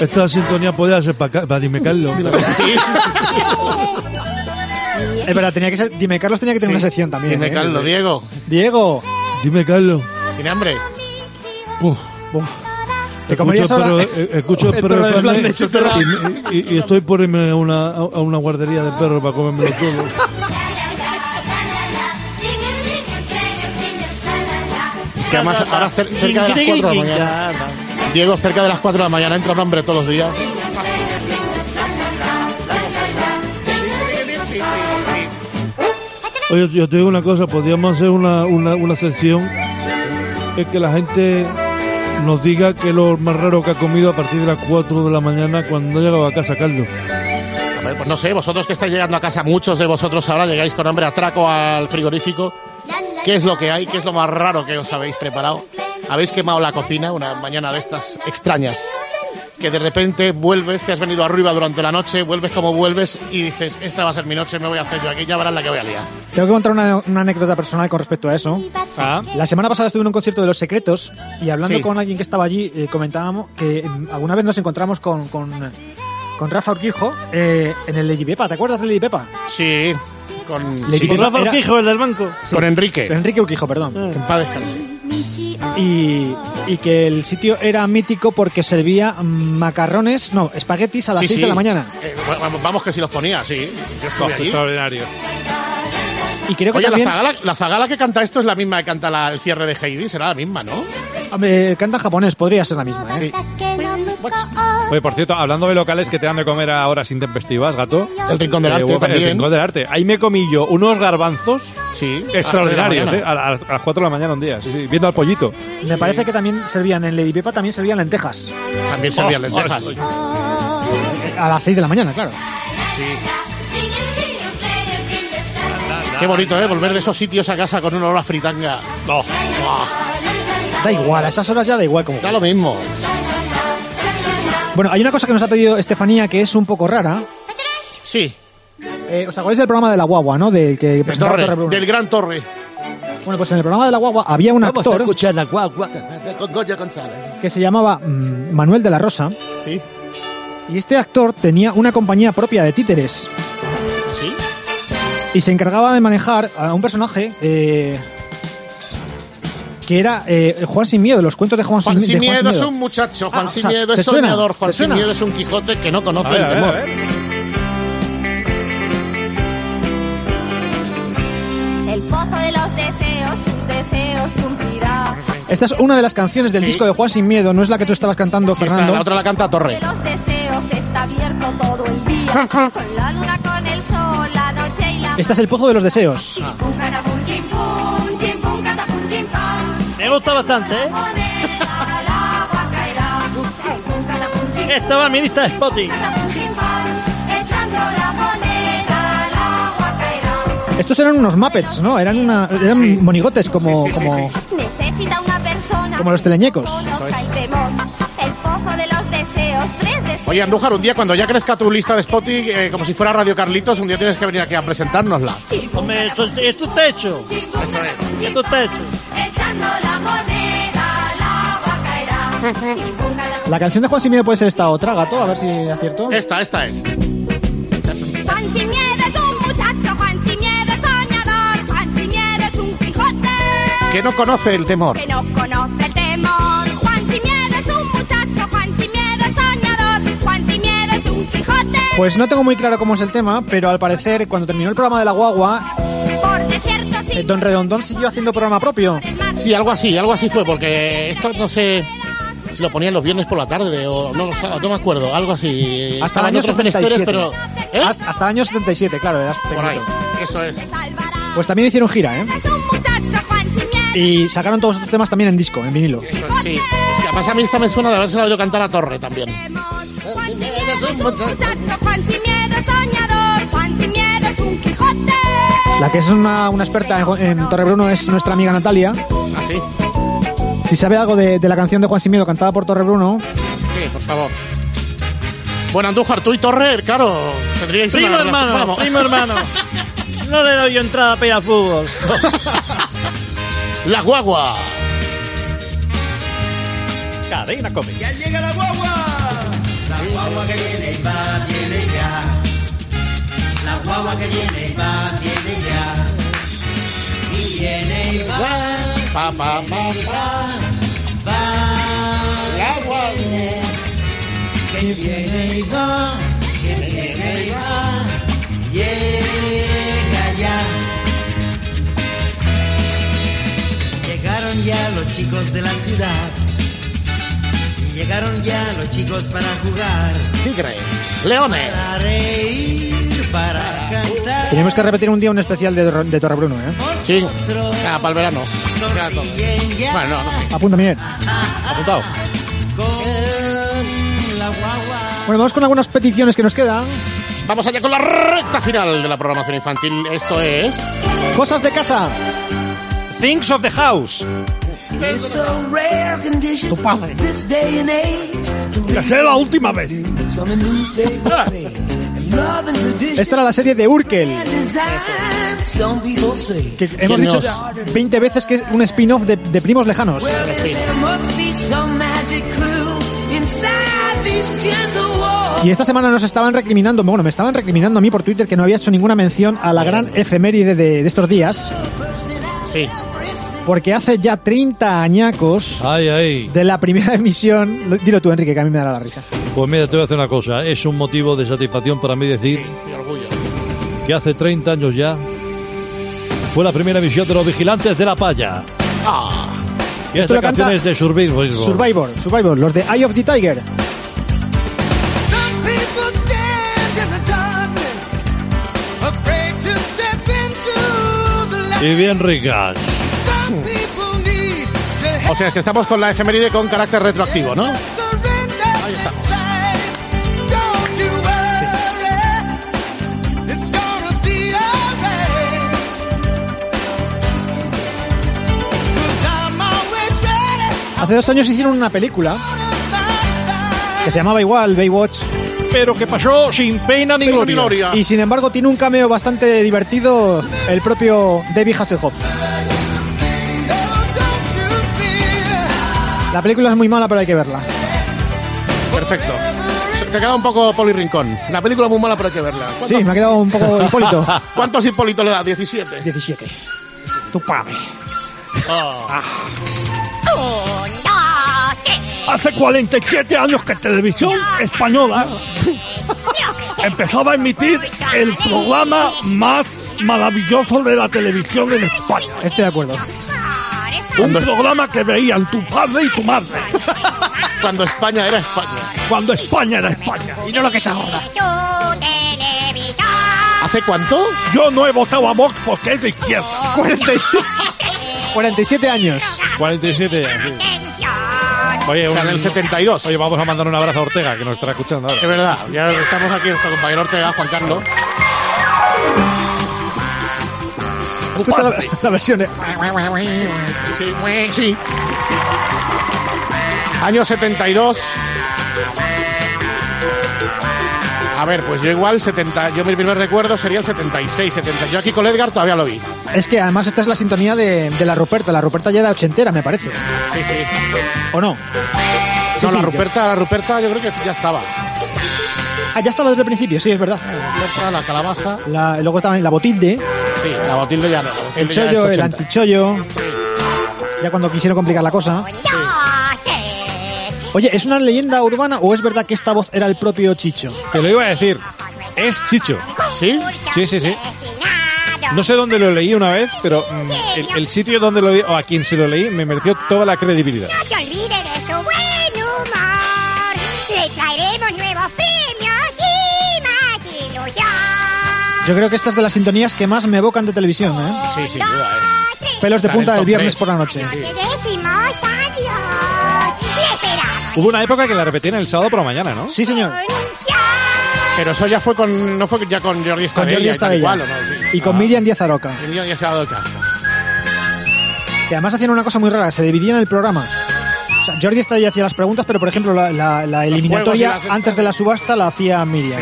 Esta sintonía podría ser para, para dime Carlos. Sí. Es verdad, tenía que ser. Dime, Carlos tenía que tener Sí. una sección también. Dime, ¿eh? Carlos, Diego. Diego. Dime Carlos. ¿Tiene hambre? Uf, Te comerías Escucho ahora perro- eh, escucho el perro perro de de Flandes Flandes, el perro. y, y- y estoy por irme a una, a una guardería de perros para comérmelo todo. Que además ahora cer- cerca de las 4 de la mañana. Diego, cerca de las 4 de la mañana entra un hombre todos los días. Oye, yo te digo una cosa, podríamos hacer una, una, una sección es que la gente nos diga que es lo más raro que ha comido a partir de las 4 de la mañana cuando ha llegado a casa Carlos. Pues no sé, vosotros que estáis llegando a casa, muchos de vosotros ahora llegáis con hambre atraco al frigorífico. ¿Qué es lo que hay? ¿Qué es lo más raro que os habéis preparado? ¿Habéis quemado la cocina una mañana de estas extrañas? Que de repente vuelves, te has venido arriba durante la noche, vuelves como vuelves y dices, esta va a ser mi noche, me voy a hacer yo aquí, ya verás la que voy a liar. Tengo que contar una, una anécdota personal con respecto a eso. Ah. La semana pasada estuve en un concierto de Los Secretos y hablando Sí. con alguien que estaba allí, eh, comentábamos que mm, alguna vez nos encontramos con, con, con Rafa Urquijo eh, en el Lady Pepa. ¿Te acuerdas del Lady Pepa? Sí, con, Lady sí, Pepa Rafa era- Urquijo, el del banco. Sí. Con Enrique. Enrique Urquijo, perdón. Que en paz descanse. Y, y que el sitio era mítico porque servía macarrones, no, espaguetis a las Sí, 6 sí. de la mañana. Eh, vamos, que si los ponía, sí. Yo estuve allí. Extraordinario. Y creo que Oye, también la, zagala, la zagala que canta esto es la misma que canta la- el cierre de Heidi, será la misma, ¿no? Hombre, canta en japonés, podría ser la misma, ¿eh? Oye, por cierto, hablando de locales que te dan de comer a horas intempestivas, gato. El Rincón del eh, Arte El. Rincón del Arte. Ahí me comí yo unos garbanzos Sí, extraordinarios, a las ¿eh? A, la- a las 4 de la mañana un día, sí, sí, viendo al pollito. Me parece que también servían en Lady Pepa, también servían lentejas. También servían Oh, lentejas. A las 6 de la mañana, claro. Qué bonito, ¿eh? Volver de esos sitios a casa con un olor a fritanga. No. Da igual, a esas horas ya da igual como. Da lo mismo. Bueno, hay una cosa que nos ha pedido Estefanía que es un poco rara. Sí, Eh, ¿Os acordáis del programa de la guagua, no? Del que del, Torre, del Gran Torre. Bueno, pues en el programa de la guagua había un Vamos a actor escuchar la guagua. Con Goya González. que se llamaba mm, Manuel de la Rosa Sí, y este actor tenía una compañía propia de títeres sí. y se encargaba de manejar a un personaje eh, que era eh, Juan Sin Miedo, los cuentos de Juan, Juan Sin, Sin de Juan Miedo es Miedo. un muchacho, Juan Ah, Sin o sea, Miedo ¿te es soñador, Juan ¿Te Sin suena? Miedo es un Quijote que no conoce A ver, el a ver, temor. a ver. El pozo de los deseos, sus deseos cumplirá. Esta es una de las canciones del Sí. disco de Juan Sin Miedo, no es la que tú estabas cantando, Sí, está, Fernando. la otra la canta Torre. De los deseos está abierto todo el día. Con la luna, con el sol, la noche y la Este es el Pozo de los Deseos. Pam. Echando la moneda al agua caerá. Estos eran unos Muppets, ¿no? Eran, una, eran Sí. monigotes como, Sí, sí, sí, como, Necesita una persona. como los teleñecos. El pozo de los deseos, tres deseos. Oye, Andújar, un día cuando ya crezca tu lista de Spotify, eh, como si fuera Radio Carlitos, un día tienes que venir aquí a presentárnosla. Hombre, esto, esto está hecho. Eso es. Esto está hecho. La canción de Juan Sin Miedo puede ser esta otra, gato, a ver si acierto. Esta, esta es. Juan sin miedo es un muchacho, Juan sin miedo es soñador, Juan sin miedo es un Quijote Que no conoce el temor. que no conoce el temor. Juan sin miedo es un muchacho, Juan sin miedo es soñador, Juan sin miedo es un Quijote Pues no tengo muy claro cómo es el tema, pero al parecer cuando terminó el programa de la guagua, eh, Don Redondón siguió haciendo programa propio. Sí, algo así, algo así fue, porque esto no sé si lo ponían los viernes por la tarde o no lo sé, no me acuerdo, algo así. Hasta el año otros menesteres, 77. pero... ¿eh? Hasta, hasta el año 77, claro, eras Por ahí, eso es. Pues también hicieron gira, ¿eh? Es un muchacho, Juan sin miedo. Y sacaron todos estos temas también en disco, en vinilo. Eso es, sí. Es que además a mí esta me suena de haberse oído cantar a Torre también. Juan sin miedo es un muchacho, Juan sin miedo es soñador, Juan sin miedo es un Quijote. La que es una, una experta en, en Torrebruno es nuestra amiga Natalia. Así. Si sabe algo de, de la canción de Juan Sin Miedo cantada por Torrebruno, Sí, por favor. Bueno, Andújar, tú y Torre, claro, tendríais Primo una hermano, Vamos. primo hermano. No le doy yo entrada ir al fútbol. La guagua. Cadena Come. Ya llega la guagua. La guagua que viene y va, viene ya. La guagua que viene y va, viene viene y va, Pa, pa, pa, pa. va. viene, que viene y va, que viene y va, llega ya. Llegaron ya los chicos de la ciudad. Y llegaron ya los chicos para jugar. Tigre, leones. Para reír, para. Tenemos que repetir un día un especial de, de Torrebruno, ¿eh? Sí, ah, para el verano. Ya todo. Bueno, no, no sé. Apunta, Miguel. Apuntado. Bueno, vamos con algunas peticiones que nos quedan. Vamos allá con la recta final de la programación infantil. Esto es. Cosas de casa. Things of the House. It's a rare condition Tu padre. this day and age. Que sea la última vez. Esta era la serie de Urkel, and design. Some people say. que hemos dicho nos- ya 20 veces que es un spin-off de, de primos lejanos. Well, there must be some magic clue inside these gentle walls. Y esta semana nos estaban recriminando, bueno, me estaban recriminando a mí por Twitter que no había hecho ninguna mención a la gran efeméride de, de estos días, Sí. Porque hace ya 30 añacos Ay, ay. de la primera emisión. Lo- Dilo tú, Enrique, que a mí me dará la risa. Pues mira, te voy a decir una cosa. Es un motivo de satisfacción para mí decir orgullo. que hace 30 años ya fue la primera emisión de los vigilantes de la palla. Ah, Y Esto esta lo canción canta es de Survivor. Survivor, Survivor, los de Eye of the Tiger. Some people stand o sea, es que estamos con la efeméride con carácter retroactivo, ¿no? Ahí estamos. Hace dos años hicieron una película que se llamaba igual, Baywatch, Pero que pasó sin pena ni gloria. gloria. y sin embargo tiene un cameo bastante divertido el propio David Hasselhoff. La película es muy mala, pero hay que verla. Perfecto. Te queda un poco Poli Rincón. La película es muy mala, pero hay que verla. ¿Cuántos, Sí, me ha quedado un poco Hipólito. ¿Cuántos Hipólito le da? 17. 17. Tu padre. Hace 47 años que Televisión Española empezaba a emitir el programa más maravilloso de la televisión en España. Estoy de acuerdo. Un programa que veían tu padre y tu madre, Cuando España era España. cuando España era España. Y no lo que es ahora. ¿Hace cuánto? Yo no he votado a Vox porque es de izquierda. 47, 47 años. 47 años. Oye, O sea, un- en el 72. Oye, vamos a mandar un abrazo a Ortega, que nos estará escuchando ahora. Es verdad, ya estamos aquí nuestro compañero Ortega, Juan Carlos. Escucha la, la versión. Sí, sí. Año 72. A ver, pues yo igual 70, yo mi primer recuerdo sería el 76, 70. Yo aquí con Edgar todavía lo vi. Es que además esta es la sintonía de, de la Ruperta. La Ruperta ya era ochentera, me parece. Sí, sí. ¿O no? Sí, no, sí, la Ruperta, la Ruperta yo creo que ya estaba. Ah, ya estaba desde el principio, sí, es verdad. La Ruperta, la calabaza. La- luego estaba la Botilde, Sí, la Botilde ya no. Botilde el ya es chollo, el 80. antichollo. Ya cuando quisieron complicar la cosa. Oye, ¿es una leyenda urbana o es verdad que esta voz era el propio Chicho? Te lo iba a decir. Es Chicho. ¿Sí? Sí, sí, sí. No sé dónde lo leí una vez, pero mm, el, el sitio donde lo leí, o a quien se lo leí, me mereció toda la credibilidad. No se olvide Yo creo que esta es de las sintonías que más me evocan de televisión, ¿eh? Sí, sin duda es. Pelos de punta el del viernes por la noche. Le esperamos. Hubo una época que la repetían el sábado por la mañana, ¿no? Sí, señor. Pero eso ya fue con. No fue ya con Jordi Con Estabella. Jordi y tal y Estabella. cual, ¿o no? Sí. Y con Ah. Miriam Díaz Aroca. Miriam Díaz Aroca. Que además hacían una cosa muy rara, se dividían el programa. O sea, Jordi Estabella hacía las preguntas, pero por ejemplo la, la- la eliminatoria antes de la subasta la hacía Miriam.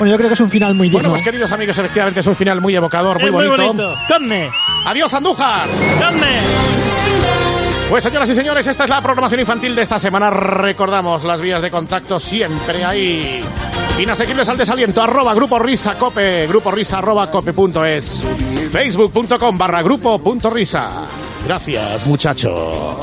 Bueno, yo creo que es un final muy digno. Bueno, pues queridos amigos, efectivamente es un final muy evocador, muy Es muy bonito. bonito. ¡Carne! Adiós, Andújar. ¡Carne! Pues señoras y señores, esta es la programación infantil de esta semana. Recordamos las vías de contacto siempre ahí. Inasequibles al desaliento, arroba grupo risa cope, grupo risa arroba cope punto es, facebook.com barra grupo punto risa. Gracias, muchacho.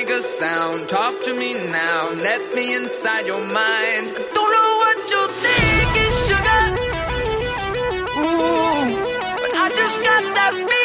Make a sound, talk to me now. Let me inside your mind. Don't know what you're thinking, sugar. Ooh, but I just got that feeling,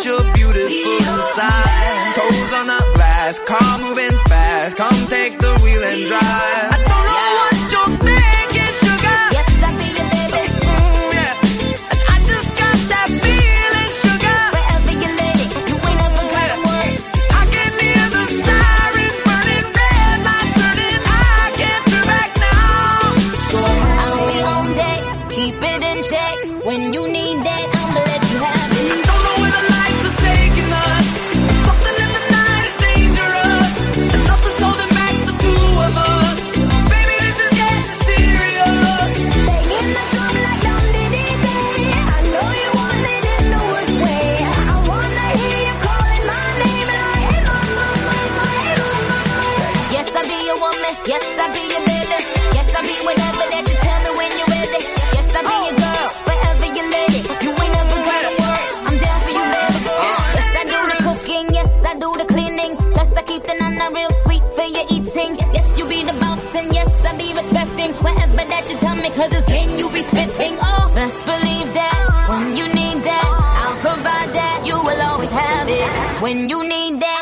that you're beautiful inside. Toes on the glass, car moving fast. Come take the wheel and drive. Cause it's game you be spitting. Oh, best believe that. When you need that, I'll provide that. You will always have it. When you need that,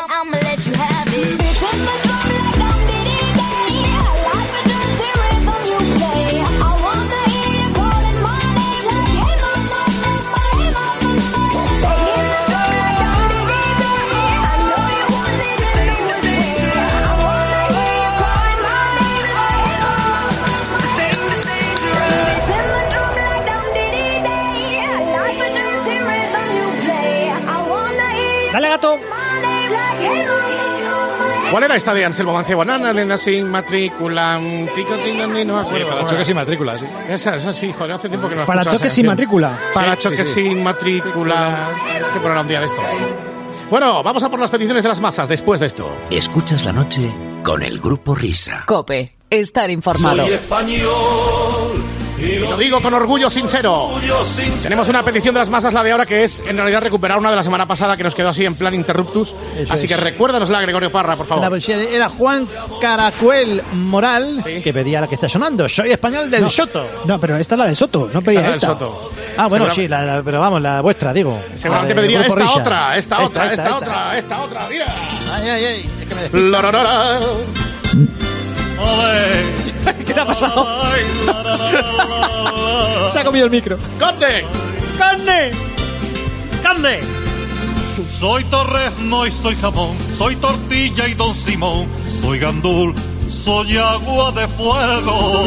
esta de Anselmo Mancebo? Nana, nena, sin matrícula. mm, Tico, tindandi, no me acuerdo. para ¿Cómo choques y matrícula, sí. Esa, esa sí, joder, hace tiempo que no Para choques esa sin matrícula. Para Sí, choques sí, sí. sin matrícula. Hay que poner un día de esto. Bueno, vamos a por las peticiones de las masas después de esto. Escuchas la noche con el grupo Risa. Cope, estar informado. español y Lo digo con orgullo sincero. Tenemos una petición de las masas, la de ahora, que es en realidad recuperar una de la semana pasada que nos quedó así en plan interruptus. Eso así es. que recuérdanosla, Gregorio Parra, por La favor. de- era Juan Caracuel Moral que pedía la que está sonando. Soy español del No. Soto. No, pero esta es la de Soto, no pedía Esta es esta. la del Soto. Ah, bueno, sí, la, la- pero vamos, la vuestra, digo. Seguramente La del pediría esta otra, esta otra, esta, esta. otra, esta otra, mira. Ay, ay, ay, es que me. ¿Qué te ha pasado? Se ha comido el micro. ¡Conde! ¡Carne! ¡Carne! Soy torrezno y soy jamón, soy tortilla y don Simón, soy gandul, soy agua de fuego,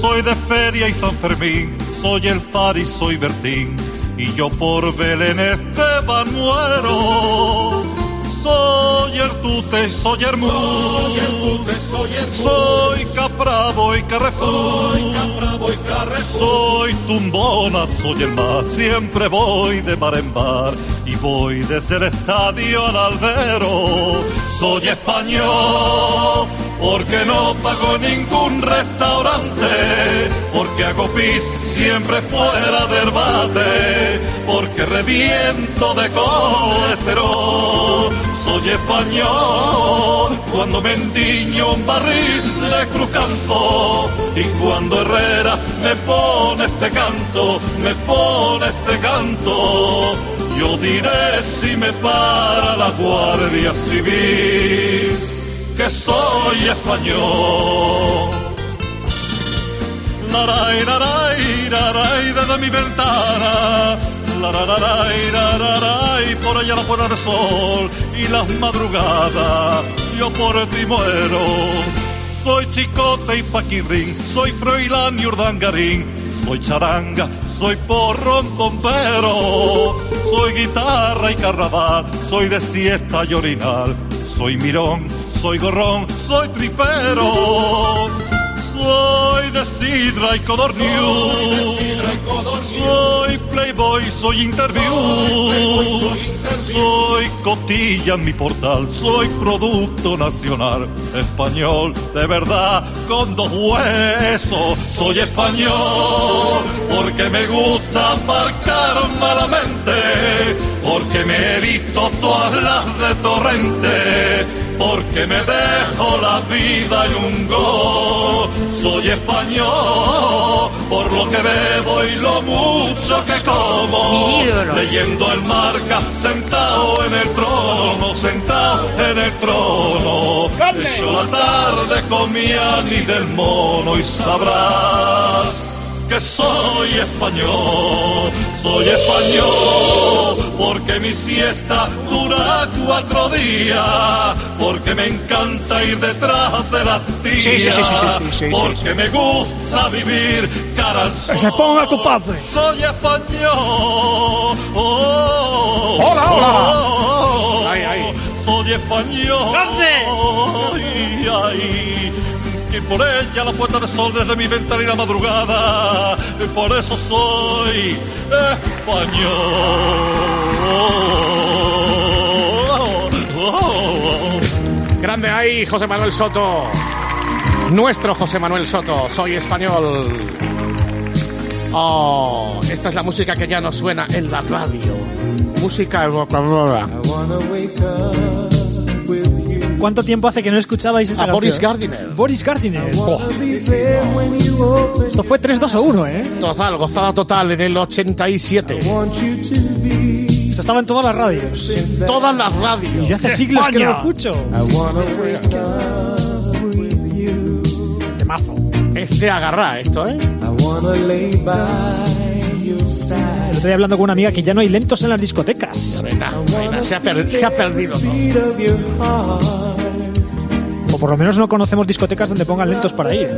soy de feria y San Fermín, soy el far y soy Bertín, y yo por Belén Esteban muero. Soy el tute, soy el mu, soy capravo y carrefour, soy tumbona, soy el más, siempre voy de bar en bar y voy desde el estadio al albero. Soy español porque no pago ningún restaurante, porque hago pis siempre fuera del bate, porque reviento de colesterol. Soy español cuando me endiño un barril de Cruzcampo y cuando Herrera me pone este canto, me pone este canto. Yo diré si me para la Guardia Civil que soy español. Laray, laray, laray, desde mi ventana. Por allá la de sol y las madrugadas. Yo por ti muero. Soy chicote y paquirrín, soy froilán y urdangarín, soy charanga, soy porrón bombero, soy guitarra y carnaval, soy de siesta y orinal, soy mirón, soy gorrón, soy tripero, soy de sidra y codorniu, soy playboy, soy interview, soy cotilla en mi portal, soy producto nacional, español. De verdad, con dos huesos, soy español, porque me gusta marcar malamente, porque me he visto todas las de torrente, porque me dejo la vida en un gol, soy español, por lo que bebo y lo mucho que como, leyendo el marca sentado en el trono, sentado en el trono. Hecho la tarde comía ni del mono y sabrás que soy español, soy español, porque mi siesta dura cuatro días, porque me encanta ir detrás de las tías, Sí, sí, sí, sí, sí, sí, sí, sí, porque me gusta vivir cara al sol. Que se ponga tu padre. Soy español. Oh, Hola, hola. oh, Ay, ay. Soy español. Ay, ay. Y por ella la puerta de sol desde mi ventana y la madrugada. Y por eso soy español. Grande ahí, José Manuel Soto. Nuestro José Manuel Soto. Soy español. Oh, esta es la música que ya no suena en la radio. Música evocadora. ¿Cuánto tiempo hace que no escuchabais esta A Boris? Gardiner. Boris Gardiner. Esto fue 3, 2 o 1, ¿eh? Total, gozada total en el 87. Se estaba en todas las radios. Todas las radios. Y yo hace siglos que no lo escucho. Temazo. Este agarra esto, ¿eh? El otro día hablando con una amiga que ya no hay lentos en las discotecas. Venga, venga, se ha, per- se ha perdido. O por lo menos no conocemos discotecas donde pongan lentos para ir.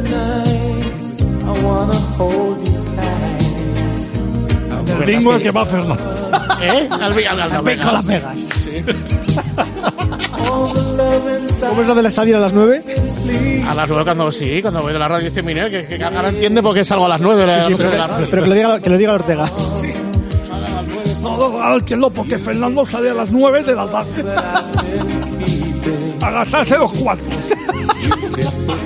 El bingo es que va Fernando. ¿Eh? Al, al, al, al- Venga, Las Vegas. Sí. ¿Cómo es lo de la salida a las 9? A las 9 cuando sí, cuando voy de la radio dice Minel, que, que ahora entiende por qué salgo a las 9 de la Sí, sí, pero, de la radio. pero que, lo diga, que lo diga Ortega. No, no, al que no, porque Fernando sale a las 9 de la tarde. A gastarse los cuatro.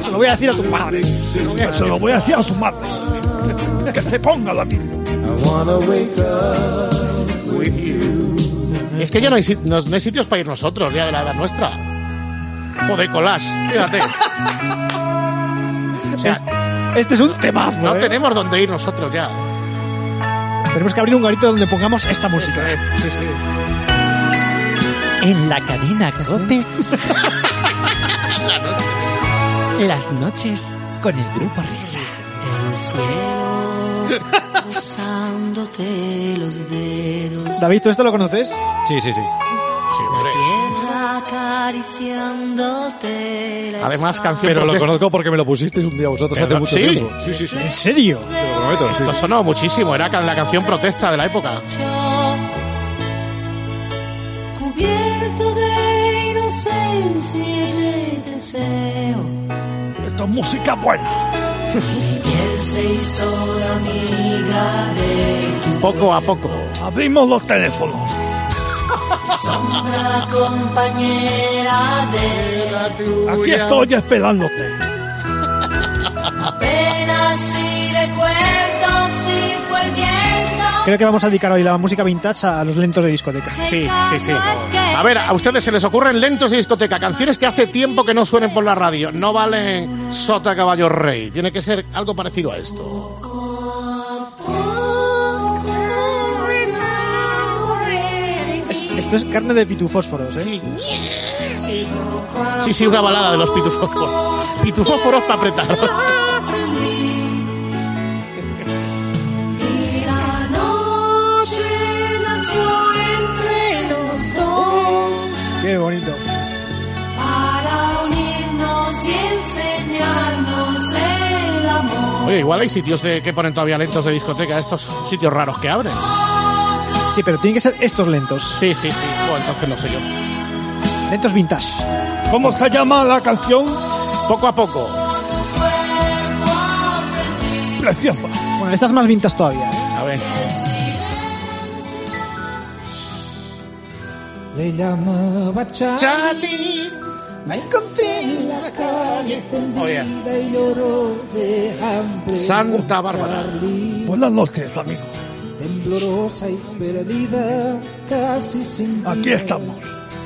Se lo voy a decir a tu padre. Se lo voy a decir a su madre. Que se ponga la misma. Es que ya no hay, no, no hay sitios para ir nosotros, ya de la edad nuestra. Joder, collage, fíjate. O sea, Este es un temazo. no ¿eh? tenemos dónde ir nosotros ya. Tenemos que abrir un garito donde pongamos esta música. Es, sí, sí. En la cadena Cope. Las noches con el grupo Risa. El cielo rozándote los dedos. David, ¿tú esto lo conoces? Sí, sí, sí. La tierra acariciándote. la Además, canción Pero lo protesta. conozco porque me lo pusisteis un día vosotros hace mucho ¿Sí? tiempo. Sí, sí, sí. ¿En serio? Te lo prometo. sí. Esto sonó muchísimo, era la canción protesta de la época. Cubierto de inocencia y de deseo. Esto es música buena. Mi piel se hizo la amiga de Poco a poco. Abrimos los teléfonos. sombra compañera de la Aquí estoy esperándote. Apenas si recuerdo si fue el viento. Creo que vamos a dedicar hoy la música vintage a los lentos de discoteca. Sí, sí, sí. A ver, a ustedes se les ocurren lentos de discoteca, canciones que hace tiempo que no suenen por la radio. No valen sota caballo rey. Tiene que ser algo parecido a esto. Esto es carne de pitufósforos, ¿eh? Sí. Sí, sí, una balada de los pitufósforos. Pitufósforos para apretar. Qué bonito. para unirnos y enseñarnos el amor. Oye, igual hay sitios de, que ponen todavía lentos de discoteca, estos sitios raros que abren. Sí, pero tienen que ser estos lentos. Sí, sí, sí. Bueno, entonces no sé yo. Lentos vintage. ¿Cómo se llama la canción? Poco a poco. Preciosa. Bueno, esta es más vintage todavía. ¿eh? A ver. Le llamaba Charlie. Charlie. La encontré en la calle tendida y lloró de hambre. Santa Bárbara. Buenas noches, amigo. Temblorosa y perdida, casi sin Aquí estamos.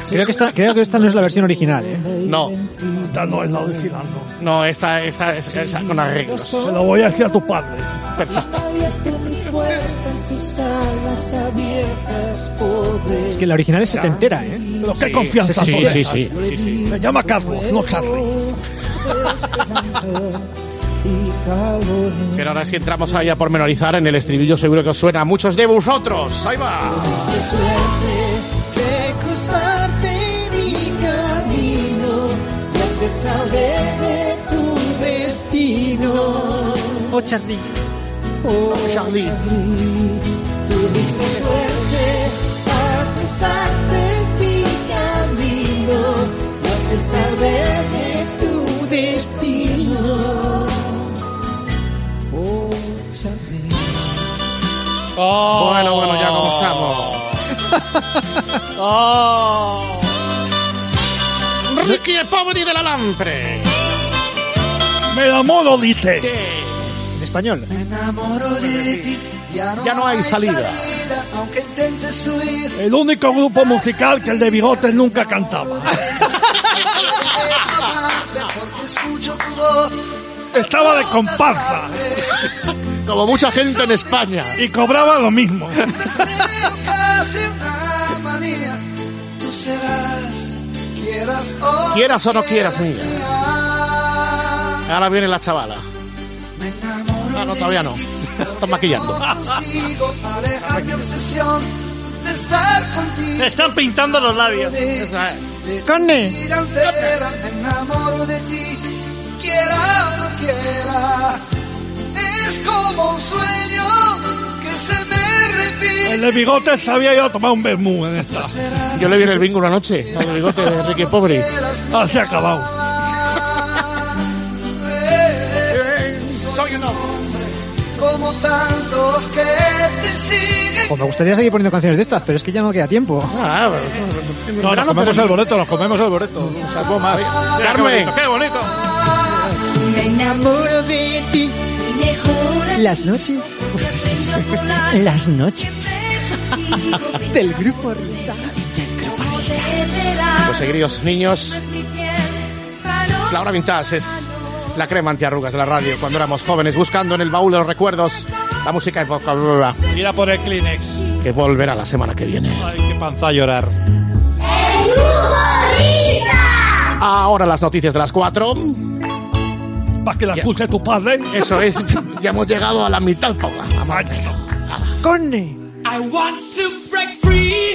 Creo que, esta, creo que esta no es la versión original. ¿eh? No, Esta no es la original, no. no, esta, esta es con arreglos. Se lo voy a decir a tu padre. Perfecto. Es que la original es setentera, ¿eh? Pero qué Sí, confianza sí, sí, sí, sí, sí. Se llama Carlos, no Charlie. Pero ahora si entramos ahí a pormenorizar en el estribillo seguro que os suena a muchos de vosotros. Ahí va. Salvé de tu destino. Oh, Charlie. Oh, Charlie. Tuviste suerte al cruzarte mi camino, ya te salvé de tu destino. Oh, Charlie. Bueno, bueno, ya como estamos. Oh. Ricky e Poveri de la Lampre. Me enamoro, dice. En español. Me enamoro de ti, ya no, Ya no hay salida. aunque intentes huir. El único grupo musical que el de bigotes nunca cantaba. Porque escucho tu voz, Estaba de comparsa Como mucha gente en España. y cobraba lo mismo. Quieras o Quieras o no quieras, mía. Ahora viene la chavala. Me enamoro Ah, no, todavía no. Están maquillando. consigo alejar mi obsesión de estar contigo. Están pintando los labios. Esa es. Enamoro de ti, quiera o no quiera. Es como un sueño El de bigotes se había ido a tomar un vermú en esta. Yo le vi en el bingo una noche. Al bigote de Ricky e Poveri. Ah, se ha acabado. Soy un hombre. Como tantos que te siguen. Pues me gustaría seguir poniendo canciones de estas, pero es que ya no queda tiempo. Ah, No, nos comemos el boleto, nos comemos el boleto. Más. Carmen. bonito, qué bonito. Me enamoro de ti. Las noches. Las noches. Del grupo Risa. Pues seguiríos, niños. Es la hora vintage, es la crema antiarrugas de la radio. Cuando éramos jóvenes, buscando en el baúl de los recuerdos la música época Mira por el Kleenex. que volverá la semana que viene. Ay, qué panza a llorar. Ahora las noticias de las 4. Para que la escuche tu padre. Eso es, ya hemos llegado a la mitad programa. ¡Conne! I want to break free.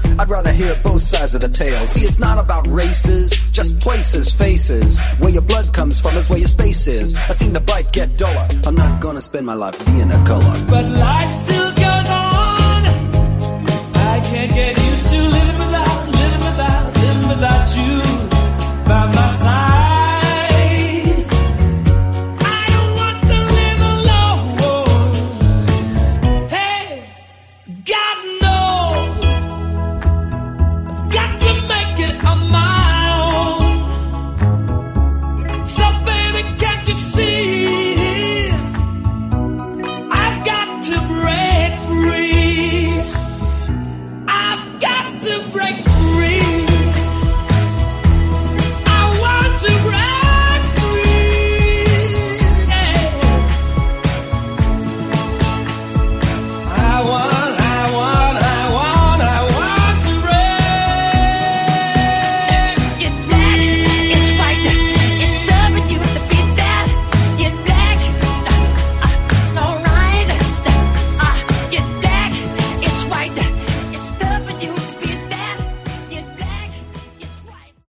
I'd rather hear both sides of the tale. See, it's not about races, just places, faces. Where your blood comes from is where your space is. I seen the bite get duller. I'm not gonna spend my life being a color. But life still goes on. I can't get used to living without, living without, living without you.